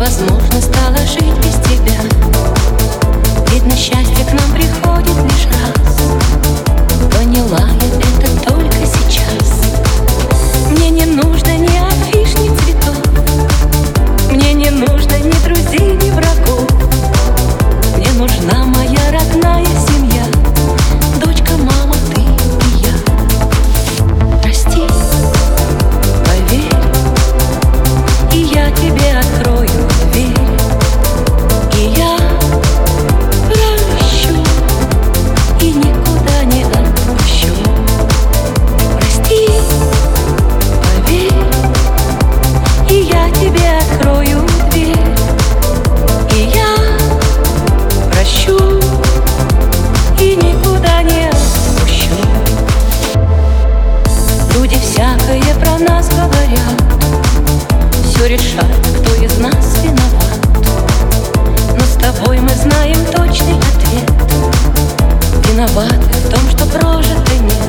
невозможно стало жить без тебя. Видно, счастье к нам приходит кто из нас виноват? Но с тобой мы знаем точный ответ. Виноваты в том, что прожито нет